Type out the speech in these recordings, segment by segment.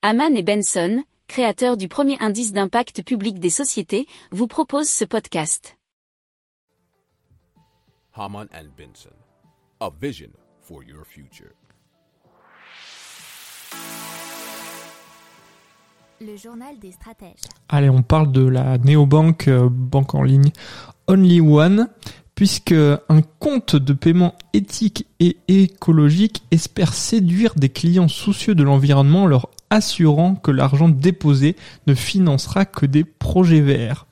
Haman et Benson, créateurs du premier indice d'impact public des sociétés, vous proposent ce podcast. Haman and Benson, a vision for your future. Le journal des stratèges. Allez, on parle de la néobanque, euh, banque en ligne Only One, puisque un compte de paiement éthique et écologique espère séduire des clients soucieux de l'environnement leur assurant que l'argent déposé ne financera que des projets verts.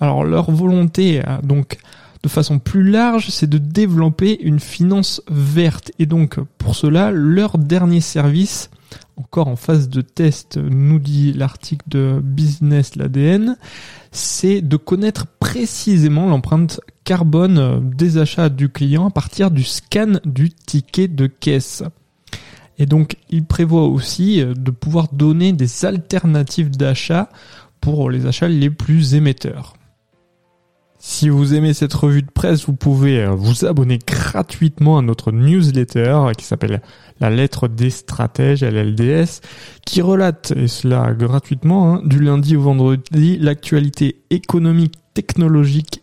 Alors leur volonté, euh, donc de façon plus large, c'est de développer une finance verte. Et donc pour cela, leur dernier service, encore en phase de test, nous dit l'article de Business l'ADN, c'est de connaître précisément l'empreinte carbone des achats du client à partir du scan du ticket de caisse. Et donc, il prévoit aussi euh, de pouvoir donner des alternatives d'achat pour les achats les plus émetteurs. Si vous aimez cette revue de presse, vous pouvez euh, vous abonner gratuitement à notre newsletter qui s'appelle La lettre des stratèges, LLDS, qui relate, et cela gratuitement, hein, du lundi au vendredi, l'actualité économique, technologique